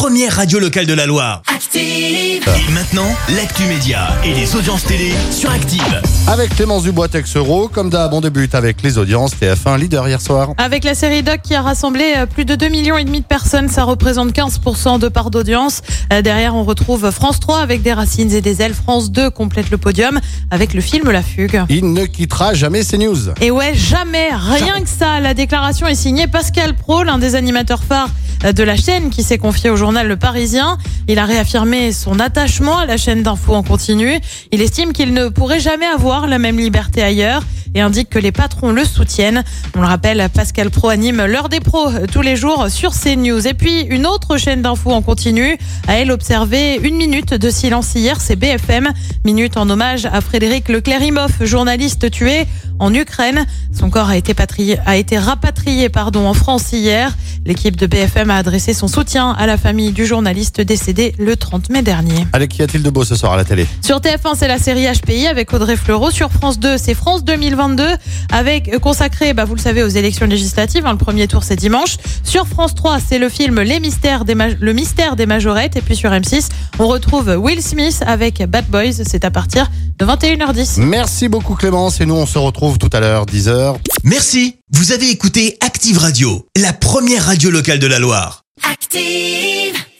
première radio locale de la Loire. Active. Et maintenant, l'actu média et les audiences télé sur Active. Avec Clémence Dubois Texero, comme d'hab, on débute avec les audiences TF1 leader hier soir. Avec la série Doc qui a rassemblé euh, plus de 2 millions et demi de personnes, ça représente 15% de part d'audience. Euh, Derrière, on retrouve France 3 avec des racines et des ailes. France 2 complète le podium avec le film La Fugue. Il ne quittera jamais ces news. Et ouais, jamais, rien que ça. La déclaration est signée Pascal Pro, l'un des animateurs phares de la chaîne qui s'est confié au journal Le Parisien. Il a réaffirmé son attachement à la chaîne d'infos en continu. Il estime qu'il ne pourrait jamais avoir la même liberté ailleurs et indique que les patrons le soutiennent. On le rappelle, Pascal Pro anime l'heure des pros tous les jours sur CNews. Et puis, une autre chaîne d'infos en continu a elle observé une minute de silence hier, c'est BFM. Minute en hommage à Frédéric Leclerimoff, journaliste tué en Ukraine. Son corps a été, patrié, a été rapatrié pardon, en France hier. L'équipe de BFM a adressé son soutien à la famille du journaliste décédé le 30 mai dernier. Allez, qu'y a-t-il de beau ce soir à la télé? Sur TF1, c'est la série HPI avec Audrey Fleurot. Sur France 2, c'est France 2022 avec euh, consacré, bah, vous le savez, aux élections législatives. hein. le premier tour, c'est dimanche. Sur France 3, c'est le film Les mystères des Le mystère des majorettes. Et puis sur M6, on retrouve Will Smith avec Bad Boys. C'est à partir de 21h10. Merci beaucoup Clémence et nous on se retrouve tout à l'heure 10h. Merci, vous avez écouté Active Radio, la première radio locale de la Loire. Active.